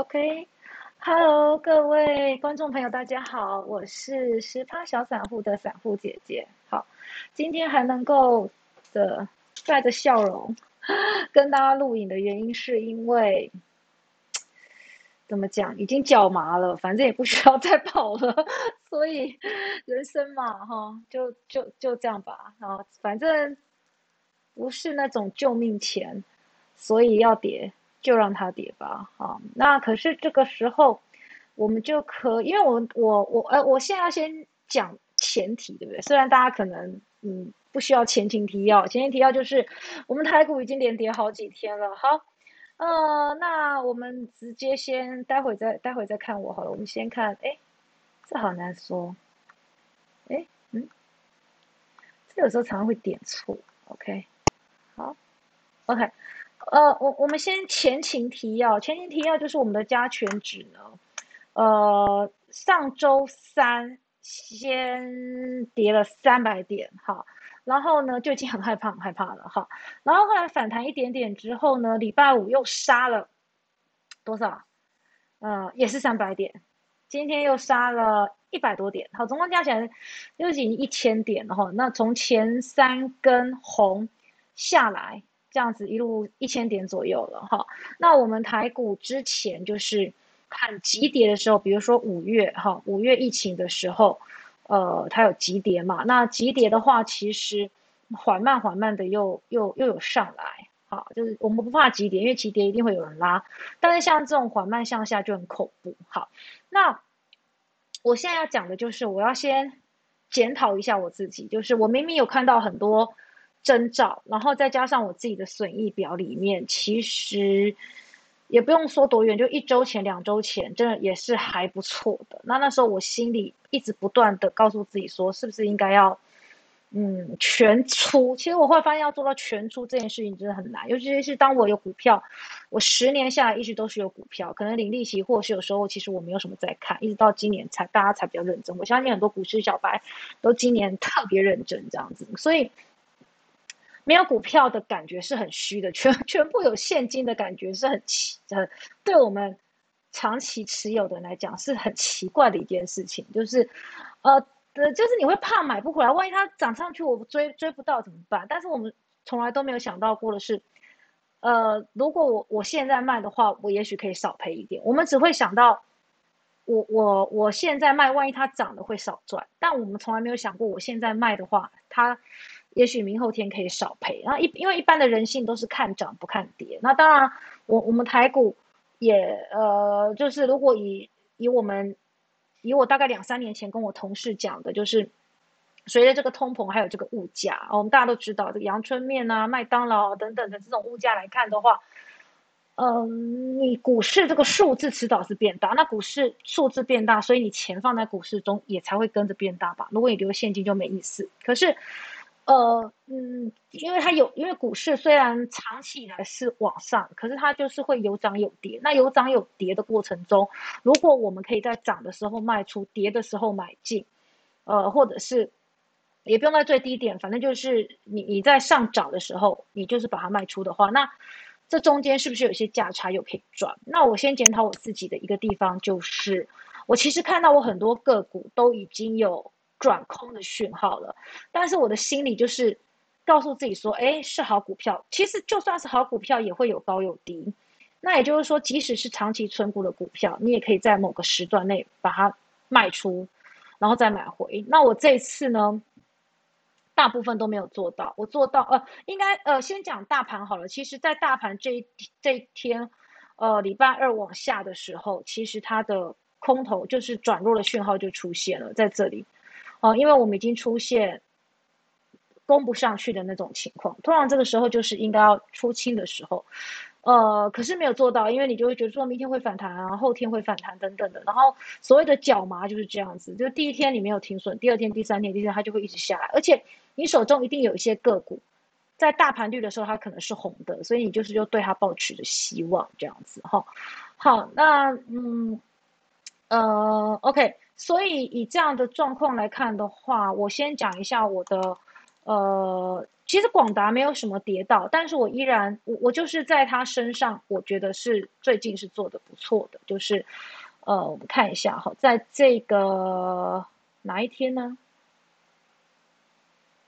OK，Hello，各位观众朋友，大家好，我是十趴小散户的散户姐姐。好，今天还能够的带着笑容 跟大家录影的原因，是因为怎么讲，已经脚麻了，反正也不需要再跑了，所以人生嘛，哈，就就就这样吧。啊，反正不是那种救命钱，所以要跌。就让它跌吧，好，那可是这个时候，我们就可，因为我我我呃，我现在要先讲前提，对不对？虽然大家可能嗯不需要前情提要，前情提要就是我们台股已经连跌好几天了，好，呃，那我们直接先待会再待会再看我好了，我们先看，哎，这好难说，哎，嗯，这有时候常常会点错，OK，好，OK。呃，我我们先前情提要，前情提要就是我们的加权指呢，呃，上周三先跌了三百点，哈，然后呢就已经很害怕很害怕了，哈，然后后来反弹一点点之后呢，礼拜五又杀了多少？呃，也是三百点，今天又杀了一百多点，好，总共加起来又已经一千点了，哈，那从前三根红下来。这样子一路一千点左右了哈，那我们台股之前就是看急跌的时候，比如说五月哈，五月疫情的时候，呃，它有急跌嘛，那急跌的话，其实缓慢缓慢的又又又有上来，好，就是我们不怕急跌，因为急跌一定会有人拉，但是像这种缓慢向下就很恐怖，好，那我现在要讲的就是我要先检讨一下我自己，就是我明明有看到很多。征兆，然后再加上我自己的损益表里面，其实也不用说多远，就一周前、两周前，真的也是还不错的。那那时候我心里一直不断的告诉自己说，是不是应该要嗯全出？其实我会发现要做到全出这件事情真的很难，尤其是当我有股票，我十年下来一直都是有股票，可能领利息，或是有时候其实我没有什么在看，一直到今年才大家才比较认真。我相信很多股市小白都今年特别认真这样子，所以。没有股票的感觉是很虚的，全 全部有现金的感觉是很奇，很对我们长期持有的人来讲是很奇怪的一件事情，就是，呃，呃，就是你会怕买不回来，万一它涨上去我追追不到怎么办？但是我们从来都没有想到过的是，呃，如果我我现在卖的话，我也许可以少赔一点。我们只会想到，我我我现在卖，万一它涨了会少赚，但我们从来没有想过，我现在卖的话，它。也许明后天可以少赔，然后一因为一般的人性都是看涨不看跌。那当然，我我们台股也呃，就是如果以以我们以我大概两三年前跟我同事讲的，就是随着这个通膨还有这个物价，我们大家都知道这个阳春面啊、麦当劳等等的这种物价来看的话，嗯，你股市这个数字迟早是变大。那股市数字变大，所以你钱放在股市中也才会跟着变大吧？如果你留现金就没意思。可是。呃，嗯，因为它有，因为股市虽然长期以来是往上，可是它就是会有涨有跌。那有涨有跌的过程中，如果我们可以在涨的时候卖出，跌的时候买进，呃，或者是也不用在最低点，反正就是你你在上涨的时候，你就是把它卖出的话，那这中间是不是有些价差又可以赚？那我先检讨我自己的一个地方，就是我其实看到我很多个股都已经有。转空的讯号了，但是我的心里就是告诉自己说，哎，是好股票。其实就算是好股票，也会有高有低。那也就是说，即使是长期存股的股票，你也可以在某个时段内把它卖出，然后再买回。那我这次呢，大部分都没有做到。我做到，呃，应该，呃，先讲大盘好了。其实，在大盘这一这一天，呃，礼拜二往下的时候，其实它的空头就是转弱的讯号就出现了，在这里。哦，因为我们已经出现攻不上去的那种情况，通常这个时候就是应该要出清的时候，呃，可是没有做到，因为你就会觉得说明天会反弹啊，后天会反弹等等的，然后所谓的脚麻就是这样子，就第一天你没有停损，第二天、第三天、第四天它就会一直下来，而且你手中一定有一些个股，在大盘绿的时候它可能是红的，所以你就是就对它抱持着希望这样子哈。好，那嗯，呃，OK。所以以这样的状况来看的话，我先讲一下我的，呃，其实广达没有什么跌到，但是我依然我我就是在他身上，我觉得是最近是做的不错的，就是呃，我们看一下哈，在这个哪一天呢？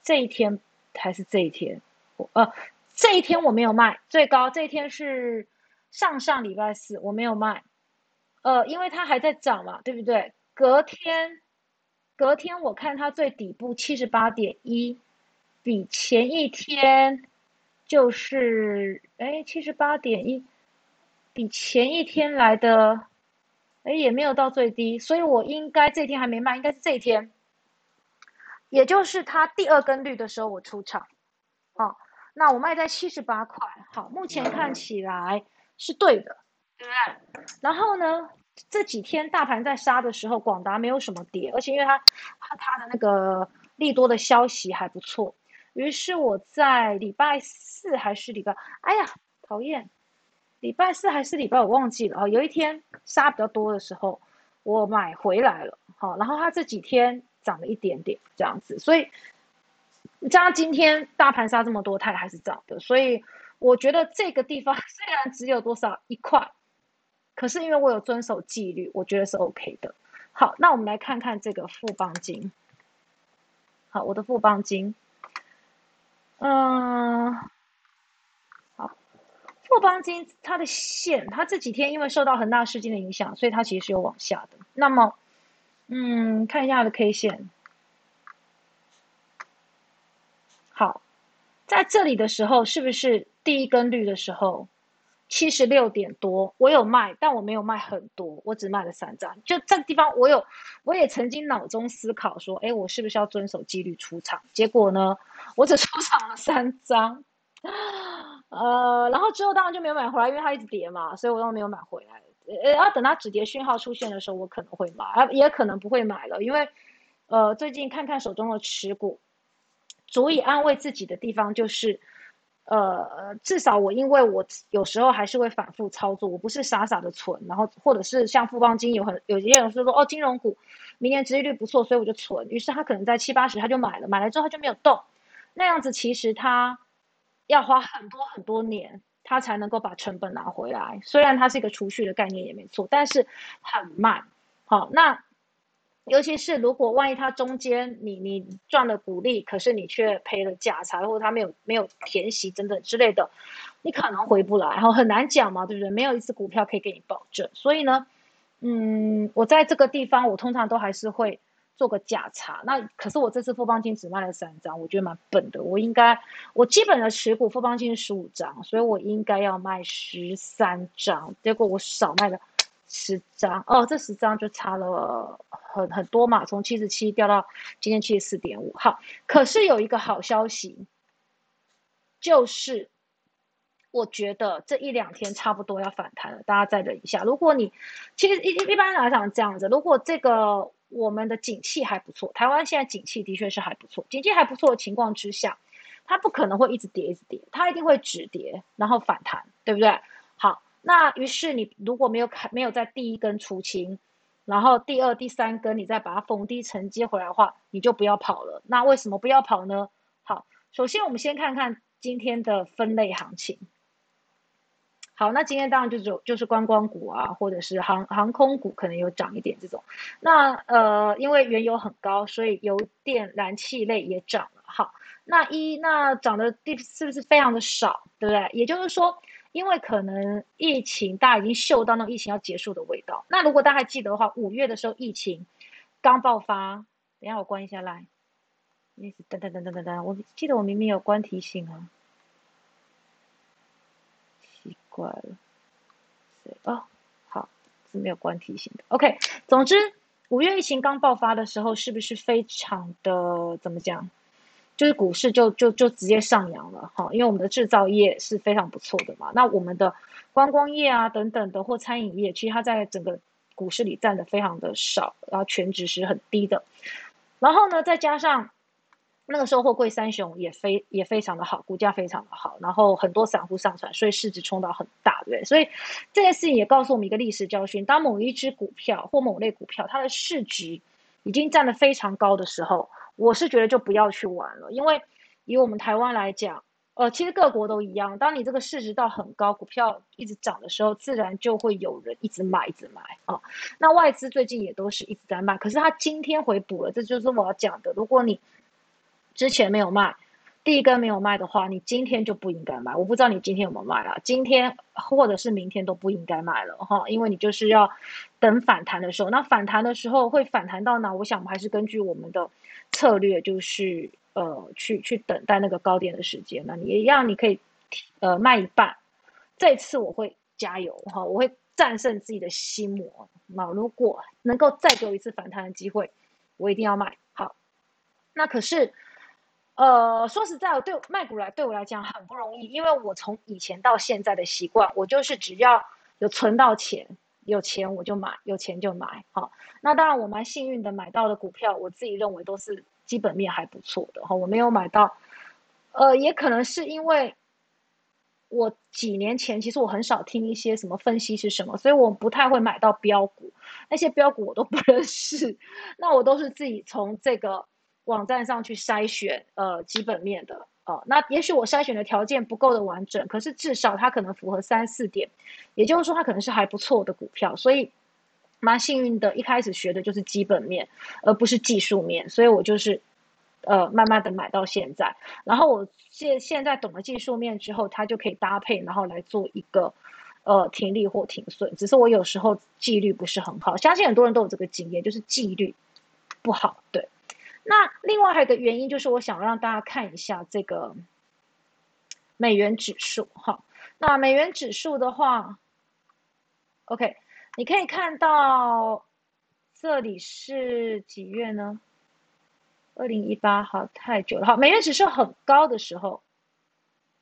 这一天还是这一天？我呃，这一天我没有卖最高，这一天是上上礼拜四我没有卖，呃，因为它还在涨嘛，对不对？隔天，隔天我看它最底部七十八点一，比前一天就是哎七十八点一，比前一天来的哎也没有到最低，所以我应该这天还没卖，应该是这一天。也就是它第二根绿的时候，我出场，好，那我卖在七十八块，好，目前看起来是对的，对？然后呢，这几天大盘在杀的时候，广达没有什么跌，而且因为它它的那个利多的消息还不错，于是我在礼拜四还是礼拜，哎呀，讨厌，礼拜四还是礼拜我忘记了哦，有一天杀比较多的时候，我买回来了，好，然后它这几天。涨了一点点这样子，所以加上今天大盘杀这么多，它还是涨的。所以我觉得这个地方 虽然只有多少一块，可是因为我有遵守纪律，我觉得是 OK 的。好，那我们来看看这个富邦金。好，我的富邦金，嗯，好，富邦金它的线，它这几天因为受到恒大事件的影响，所以它其实是有往下的。那么嗯，看一下它的 K 线。好，在这里的时候，是不是第一根绿的时候，七十六点多，我有卖，但我没有卖很多，我只卖了三张。就这个地方，我有，我也曾经脑中思考说，哎，我是不是要遵守纪律出场？结果呢，我只出场了三张，呃，然后之后当然就没有买回来，因为它一直跌嘛，所以我又没有买回来。呃，要等它止跌讯号出现的时候，我可能会买，也可能不会买了，因为，呃，最近看看手中的持股，足以安慰自己的地方就是，呃，至少我因为我有时候还是会反复操作，我不是傻傻的存，然后或者是像富邦金有很有些人说说哦，金融股明年殖利率不错，所以我就存，于是他可能在七八十他就买了，买了之后他就没有动，那样子其实他要花很多很多年。他才能够把成本拿回来，虽然它是一个储蓄的概念也没错，但是很慢。好，那尤其是如果万一它中间你你赚了股利，可是你却赔了价差，或者它没有没有填息等等之类的，你可能回不来，然后很难讲嘛，对不对？没有一只股票可以给你保证，所以呢，嗯，我在这个地方我通常都还是会。做个价差，那可是我这次富邦金只卖了三张，我觉得蛮笨的。我应该，我基本的持股富邦金十五张，所以我应该要卖十三张，结果我少卖了十张。哦，这十张就差了很很多嘛，从七十七掉到今天七十四点五。好，可是有一个好消息，就是我觉得这一两天差不多要反弹了，大家再忍一下。如果你其实一一般来讲这样子，如果这个。我们的景气还不错，台湾现在景气的确是还不错。景气还不错的情况之下，它不可能会一直跌一直跌，它一定会止跌然后反弹，对不对？那于是你如果没有开没有在第一根出清，然后第二、第三根你再把它逢低承接回来的话，你就不要跑了。那为什么不要跑呢？好，首先我们先看看今天的分类行情。好，那今天当然就是就是观光股啊，或者是航航空股可能有涨一点这种。那呃，因为原油很高，所以油电燃气类也涨了。好，那一那涨的地是不是非常的少，对不对？也就是说，因为可能疫情大家已经嗅到那疫情要结束的味道。那如果大家还记得的话，五月的时候疫情刚爆发，等下我关一下来，等等等等等等，我记得我明明有关提醒啊。奇怪了，哦？好，是没有关提醒的。OK，总之，五月疫情刚爆发的时候，是不是非常的怎么讲？就是股市就就就直接上扬了哈，因为我们的制造业是非常不错的嘛。那我们的观光业啊等等的或餐饮业，其实它在整个股市里占的非常的少，然后全值是很低的。然后呢，再加上。那个时候货柜三雄也非也非常的好，股价非常的好，然后很多散户上船，所以市值冲到很大，对不对？所以这件事情也告诉我们一个历史教训：当某一只股票或某类股票它的市值已经占得非常高的时候，我是觉得就不要去玩了，因为以我们台湾来讲，呃，其实各国都一样。当你这个市值到很高，股票一直涨的时候，自然就会有人一直买，一直买啊。那外资最近也都是一直在卖，可是它今天回补了，这就是我要讲的。如果你之前没有卖，第一根没有卖的话，你今天就不应该卖。我不知道你今天有没有卖啊？今天或者是明天都不应该卖了哈，因为你就是要等反弹的时候。那反弹的时候会反弹到哪？我想我们还是根据我们的策略，就是呃，去去等待那个高点的时间。那你一样，你可以呃卖一半。这次我会加油哈，我会战胜自己的心魔。那如果能够再给我一次反弹的机会，我一定要卖。好，那可是。呃，说实在，对卖股来对我来讲很不容易，因为我从以前到现在的习惯，我就是只要有存到钱，有钱我就买，有钱就买。好，那当然我蛮幸运的，买到的股票，我自己认为都是基本面还不错的。哈，我没有买到，呃，也可能是因为我几年前其实我很少听一些什么分析是什么，所以我不太会买到标股，那些标股我都不 认识，那我都是自己从这个。网站上去筛选，呃，基本面的，哦，那也许我筛选的条件不够的完整，可是至少它可能符合三四点，也就是说它可能是还不错的股票，所以蛮幸运的，一开始学的就是基本面，而不是技术面，所以我就是，呃，慢慢的买到现在，然后我现现在懂了技术面之后，它就可以搭配，然后来做一个，呃，停利或停损，只是我有时候纪律不是很好，相信很多人都有这个经验，就是纪律不好，对。那另外还有个原因，就是我想让大家看一下这个美元指数哈。那美元指数的话，OK，你可以看到这里是几月呢？二零一八，好，太久了。好，美元指数很高的时候。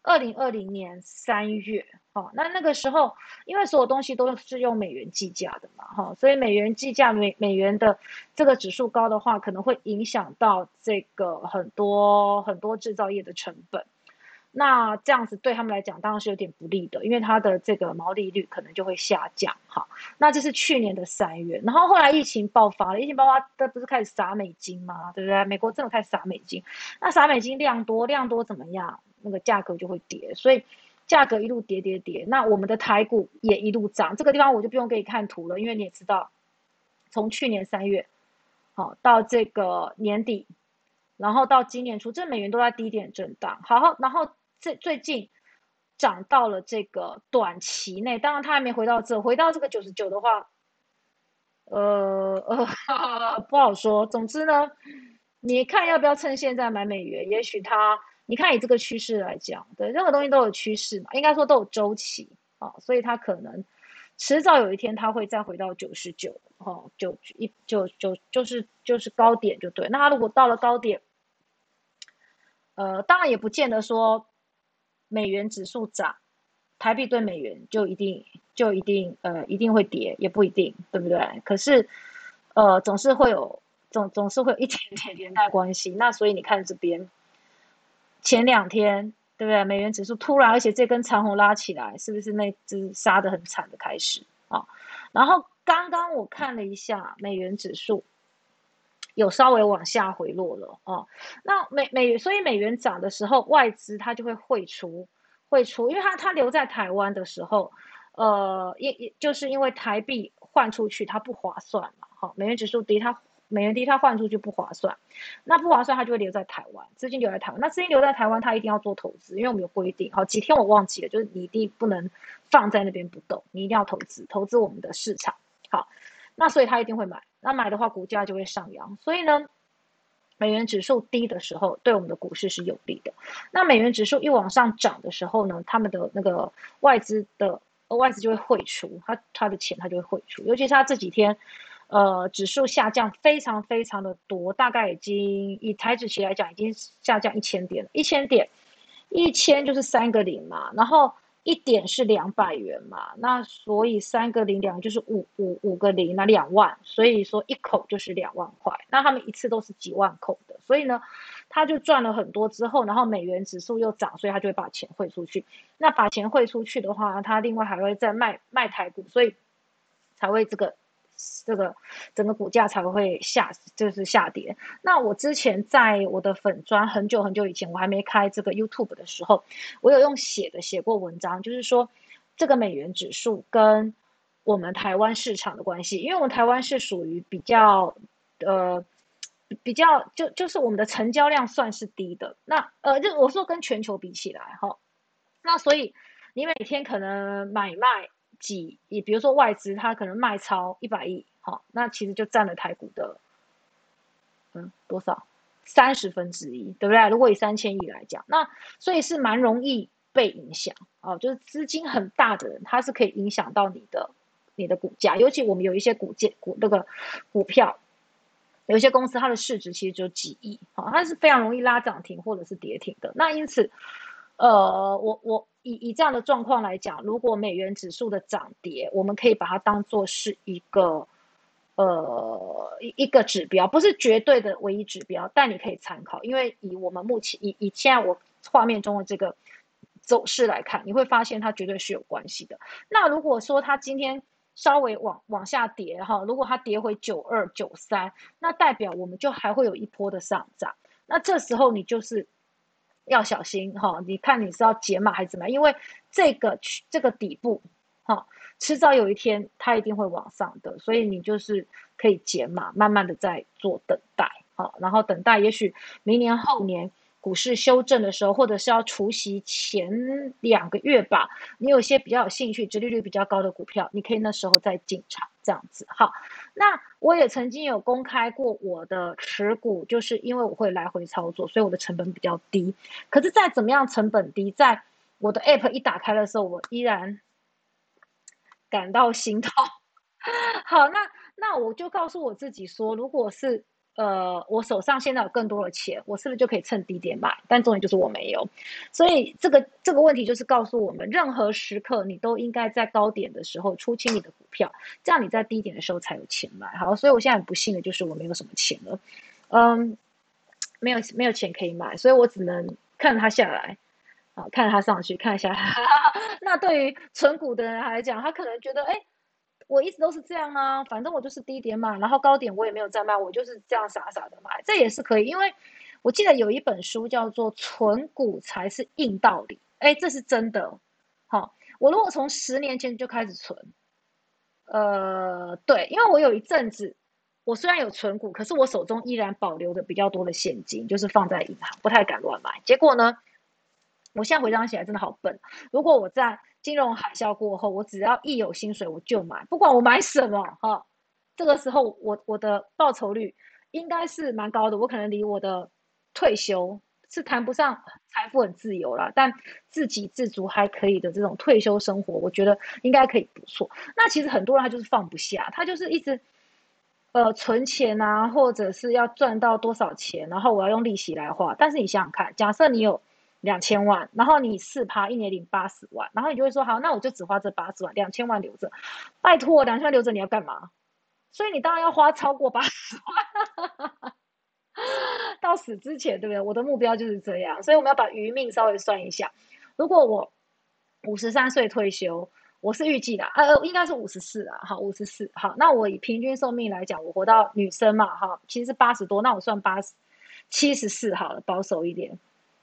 二零二零年三月，哈，那那个时候，因为所有东西都是用美元计价的嘛，哈，所以美元计价美美元的这个指数高的话，可能会影响到这个很多很多制造业的成本。那这样子对他们来讲当然是有点不利的，因为它的这个毛利率可能就会下降，哈。那这是去年的三月，然后后来疫情爆发了，疫情爆发，它不是开始撒美金吗？对不对？美国真的开始撒美金，那撒美金量多，量多怎么样？那个价格就会跌，所以价格一路跌跌跌。那我们的台股也一路涨，这个地方我就不用给你看图了，因为你也知道，从去年三月，好到这个年底，然后到今年初，这美元都在低点震荡。好，然后这最近涨到了这个短期内，当然它还没回到这，回到这个九十九的话，呃呃 不好说。总之呢，你看要不要趁现在买美元？也许它。你看，以这个趋势来讲，对任何东西都有趋势嘛，应该说都有周期啊，所以它可能迟早有一天它会再回到九十九，哈，就一就就就是就是高点就对。那它如果到了高点，呃，当然也不见得说美元指数涨，台币对美元就一定就一定呃一定会跌，也不一定，对不对？可是呃总是会有总总是会有一点点连带关系。那所以你看这边。前两天，对不对？美元指数突然，而且这根长红拉起来，是不是那只杀的很惨的开始啊？然后刚刚我看了一下美元指数，有稍微往下回落了啊。那美美所以美元涨的时候，外资它就会汇出汇出，因为它它留在台湾的时候，呃，因因就是因为台币换出去它不划算嘛，好，美元指数跌它。美元低，它换出去不划算，那不划算，它就会留在台湾，资金留在台湾。那资金留在台湾，它一定要做投资，因为我们有规定，好几天我忘记了，就是你一定不能放在那边不动，你一定要投资，投资我们的市场。好，那所以他一定会买，那买的话，股价就会上扬。所以呢，美元指数低的时候，对我们的股市是有利的。那美元指数一往上涨的时候呢，他们的那个外资的外资就会汇出，他他的钱他就会汇出，尤其是他这几天。呃，指数下降非常非常的多，大概已经以台指期来讲，已经下降一千点了。一千点，一千就是三个零嘛，然后一点是两百元嘛，那所以三个零两就是五五五个零，那两万，所以说一口就是两万块。那他们一次都是几万口的，所以呢，他就赚了很多之后，然后美元指数又涨，所以他就会把钱汇出去。那把钱汇出去的话，他另外还会再卖卖台股，所以才会这个。这个整个股价才会下，就是下跌。那我之前在我的粉砖很久很久以前，我还没开这个 YouTube 的时候，我有用写的写过文章，就是说这个美元指数跟我们台湾市场的关系，因为我们台湾是属于比较呃比较就就是我们的成交量算是低的。那呃就我说跟全球比起来哈，那所以你每天可能买卖。几，也比如说外资，它可能卖超一百亿，好，那其实就占了台股的，嗯，多少？三十分之一，对不对？如果以三千亿来讲，那所以是蛮容易被影响，哦，就是资金很大的人，他是可以影响到你的你的股价，尤其我们有一些股件股那个股票，有一些公司它的市值其实只有几亿，好，它是非常容易拉涨停或者是跌停的，那因此。呃，我我以以这样的状况来讲，如果美元指数的涨跌，我们可以把它当做是一个呃一一个指标，不是绝对的唯一指标，但你可以参考。因为以我们目前以以现在我画面中的这个走势来看，你会发现它绝对是有关系的。那如果说它今天稍微往往下跌哈，如果它跌回九二九三，那代表我们就还会有一波的上涨。那这时候你就是。要小心哈！你看你是要解码还是怎么样？因为这个这个底部哈，迟早有一天它一定会往上的，所以你就是可以解码，慢慢的在做等待哈，然后等待，也许明年后年。股市修正的时候，或者是要除夕前两个月吧，你有些比较有兴趣、直利率比较高的股票，你可以那时候再进场，这样子。好，那我也曾经有公开过我的持股，就是因为我会来回操作，所以我的成本比较低。可是再怎么样成本低，在我的 App 一打开的时候，我依然感到心痛。好，那那我就告诉我自己说，如果是。呃，我手上现在有更多的钱，我是不是就可以趁低点买？但重点就是我没有，所以这个这个问题就是告诉我们，任何时刻你都应该在高点的时候出清你的股票，这样你在低点的时候才有钱买。好，所以我现在很不幸的就是我没有什么钱了，嗯，没有没有钱可以买，所以我只能看着它下来，啊，看着它上去，看一下。那对于存股的人来讲，他可能觉得，哎。我一直都是这样啊，反正我就是低点买，然后高点我也没有再卖，我就是这样傻傻的买，这也是可以。因为我记得有一本书叫做《存股才是硬道理》，哎，这是真的。好，我如果从十年前就开始存，呃，对，因为我有一阵子，我虽然有存股，可是我手中依然保留着比较多的现金，就是放在银行，不太敢乱买。结果呢，我现在回想起来真的好笨。如果我在金融海啸过后，我只要一有薪水我就买，不管我买什么哈。这个时候我我的报酬率应该是蛮高的，我可能离我的退休是谈不上财富很自由了，但自给自足还可以的这种退休生活，我觉得应该可以不错。那其实很多人他就是放不下，他就是一直呃存钱啊，或者是要赚到多少钱，然后我要用利息来花。但是你想想看，假设你有。两千万，然后你四趴，一年领八十万，然后你就会说好，那我就只花这八十万，两千万留着。拜托，两千万留着你要干嘛？所以你当然要花超过八十万，到死之前，对不对？我的目标就是这样，所以我们要把余命稍微算一下。如果我五十三岁退休，我是预计的，呃，应该是五十四啊，好，五十四，好，那我以平均寿命来讲，我活到女生嘛，哈，其实八十多，那我算八十七十四好了，保守一点。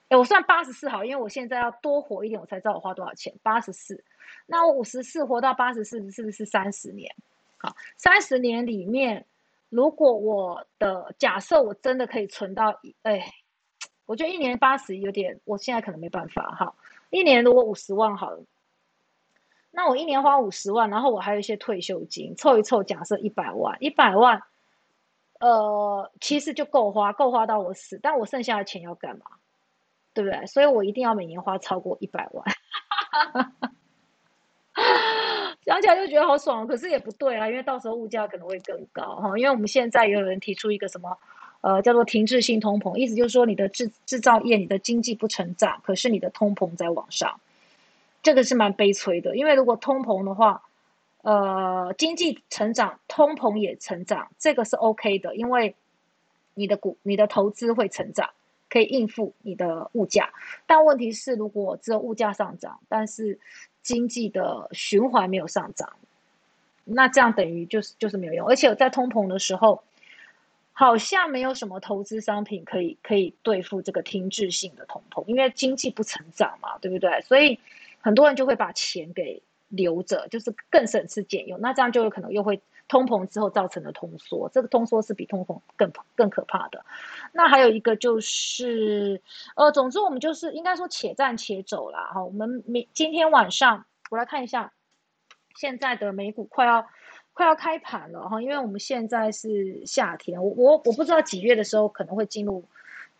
哎，我算八十四好，因为我现在要多活一点，我才知道我花多少钱。八十四，那我五十四活到八十四，是不是三十年？好，三十年里面，如果我的假设我真的可以存到，哎，我觉得一年八十有点，我现在可能没办法哈。一年如果五十万好了，那我一年花五十万，然后我还有一些退休金，凑一凑，假设一百万，一百万，呃，其实就够花，够花到我死。但我剩下的钱要干嘛？对不对？所以我一定要每年花超过一百万，想起来就觉得好爽。可是也不对啊，因为到时候物价可能会更高哈。因为我们现在也有人提出一个什么，呃，叫做停滞性通膨，意思就是说你的制制造业、你的经济不成长，可是你的通膨在往上，这个是蛮悲催的。因为如果通膨的话，呃，经济成长，通膨也成长，这个是 OK 的，因为你的股、你的投资会成长。可以应付你的物价，但问题是，如果只有物价上涨，但是经济的循环没有上涨，那这样等于就是就是没有用，而且在通膨的时候，好像没有什么投资商品可以可以对付这个停滞性的通膨，因为经济不成长嘛，对不对？所以很多人就会把钱给留着，就是更省吃俭用，那这样就有可能又会。通膨之后造成的通缩，这个通缩是比通膨更更可怕的。那还有一个就是，呃，总之我们就是应该说且战且走啦。哈。我们明今天晚上我来看一下现在的美股快要快要开盘了哈，因为我们现在是夏天，我我我不知道几月的时候可能会进入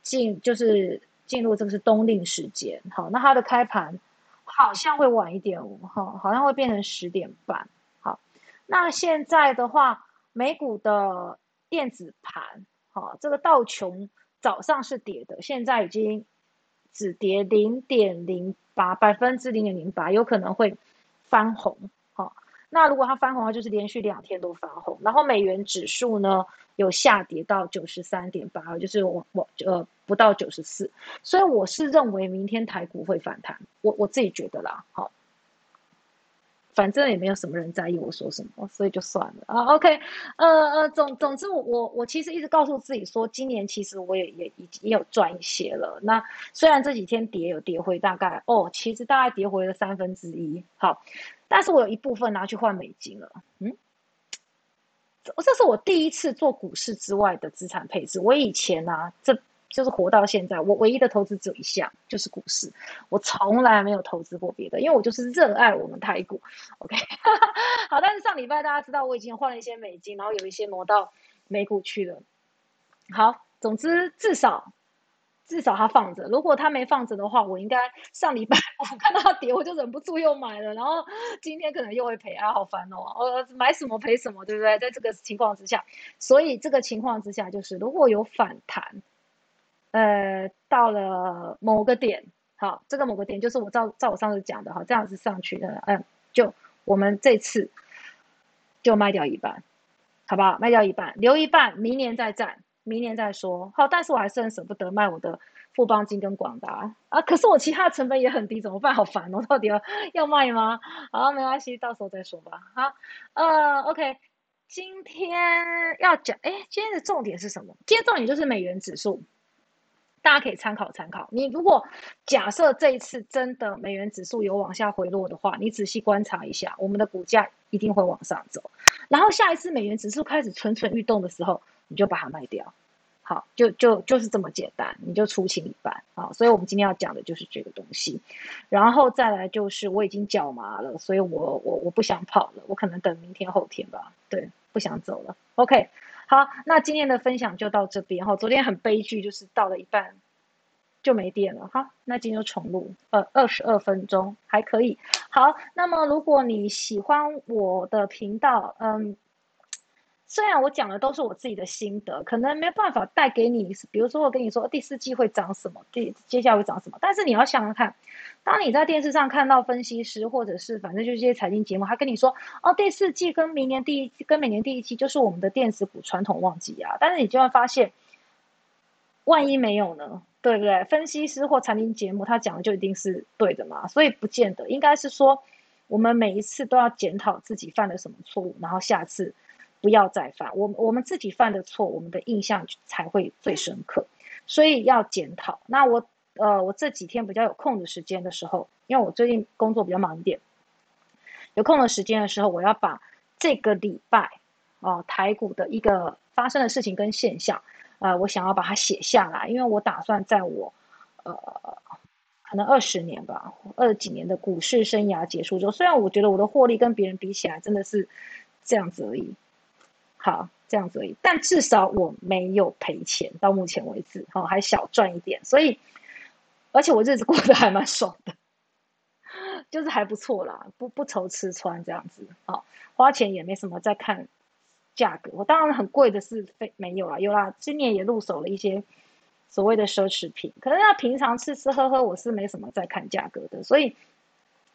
进就是进入这个是冬令时间。好，那它的开盘好像会晚一点哈，好像会变成十点半。那现在的话，美股的电子盘，哈，这个道琼早上是跌的，现在已经只跌零点零八百分之零点零八，有可能会翻红，哈。那如果它翻红的话，就是连续两天都翻红。然后美元指数呢，有下跌到九十三点八，就是我我呃不到九十四，所以我是认为明天台股会反弹，我我自己觉得啦，好。反正也没有什么人在意我说什么，所以就算了啊。OK，呃呃，总总之，我我我其实一直告诉自己说，今年其实我也也已经有赚一些了。那虽然这几天跌有跌回大概哦，其实大概跌回了三分之一。好，但是我有一部分拿去换美金了。嗯，这这是我第一次做股市之外的资产配置。我以前呢，这。就是活到现在，我唯一的投资只有一项，就是股市。我从来没有投资过别的，因为我就是热爱我们台股。OK，好，但是上礼拜大家知道我已经换了一些美金，然后有一些挪到美股去了。好，总之至少至少它放着。如果它没放着的话，我应该上礼拜 我看到它跌，我就忍不住又买了。然后今天可能又会赔啊，好烦哦！呃，买什么赔什么，对不对？在这个情况之下，所以这个情况之下，就是如果有反弹。呃，到了某个点，好，这个某个点就是我照照我上次讲的哈，这样子上去的，嗯，就我们这次就卖掉一半，好不好？卖掉一半，留一半，明年再战，明年再说。好，但是我还是很舍不得卖我的富邦金跟广达啊，可是我其他成本也很低，怎么办？好烦哦，到底要要卖吗？好，没关系，到时候再说吧。好，呃，OK，今天要讲，哎，今天的重点是什么？今天重点就是美元指数。大家可以参考参考。你如果假设这一次真的美元指数有往下回落的话，你仔细观察一下，我们的股价一定会往上走。然后下一次美元指数开始蠢蠢欲动的时候，你就把它卖掉。好，就就就是这么简单，你就出清一半。好，所以我们今天要讲的就是这个东西。然后再来就是我已经脚麻了，所以我我我不想跑了，我可能等明天后天吧。对，不想走了。OK。好，那今天的分享就到这边哈。昨天很悲剧，就是到了一半就没电了哈。那今天就重录，呃，二十二分钟还可以。好，那么如果你喜欢我的频道，嗯。虽然我讲的都是我自己的心得，可能没办法带给你，比如说我跟你说第四季会涨什么，第接下来会涨什么，但是你要想想看，当你在电视上看到分析师或者是反正就是这些财经节目，他跟你说哦，第四季跟明年第一季跟每年第一季就是我们的电子股传统旺季啊，但是你就会发现，万一没有呢，对不对？分析师或财经节目他讲的就一定是对的嘛？所以不见得，应该是说我们每一次都要检讨自己犯了什么错误，然后下次。不要再犯我我们自己犯的错，我们的印象才会最深刻，所以要检讨。那我呃，我这几天比较有空的时间的时候，因为我最近工作比较忙一点，有空的时间的时候，我要把这个礼拜哦台股的一个发生的事情跟现象，呃，我想要把它写下来，因为我打算在我呃可能二十年吧，二几年的股市生涯结束之后，虽然我觉得我的获利跟别人比起来真的是这样子而已。好，这样子而已，但至少我没有赔钱，到目前为止，好还小赚一点，所以，而且我日子过得还蛮爽的，就是还不错啦，不不愁吃穿这样子，好花钱也没什么在看价格，我当然很贵的是非没有啦，有啦，今年也入手了一些所谓的奢侈品，可能要平常吃吃喝喝，我是没什么在看价格的，所以。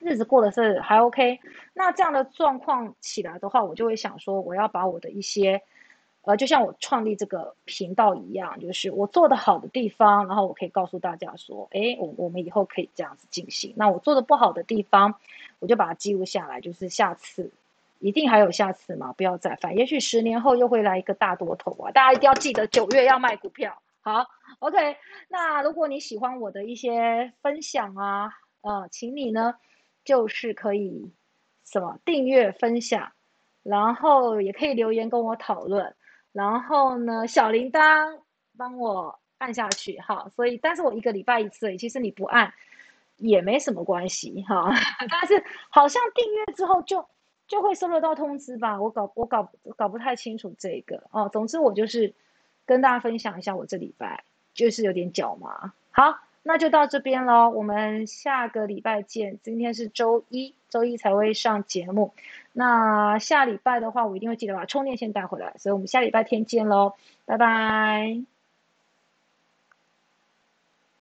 日子过得是还 OK，那这样的状况起来的话，我就会想说，我要把我的一些，呃，就像我创立这个频道一样，就是我做的好的地方，然后我可以告诉大家说，哎，我我们以后可以这样子进行。那我做的不好的地方，我就把它记录下来，就是下次一定还有下次嘛，不要再犯。也许十年后又会来一个大多头啊！大家一定要记得九月要卖股票。好，OK。那如果你喜欢我的一些分享啊，呃，请你呢就是可以什么订阅分享，然后也可以留言跟我讨论，然后呢小铃铛帮我按下去。哈，所以但是我一个礼拜一次，其实你不按也没什么关系哈。但是好像订阅之后就。就会收得到通知吧，我搞我搞搞不太清楚这个哦。总之我就是跟大家分享一下我这礼拜就是有点脚麻。好，那就到这边喽，我们下个礼拜见。今天是周一，周一才会上节目。那下礼拜的话，我一定会记得把充电线带回来，所以我们下礼拜天见喽，拜拜。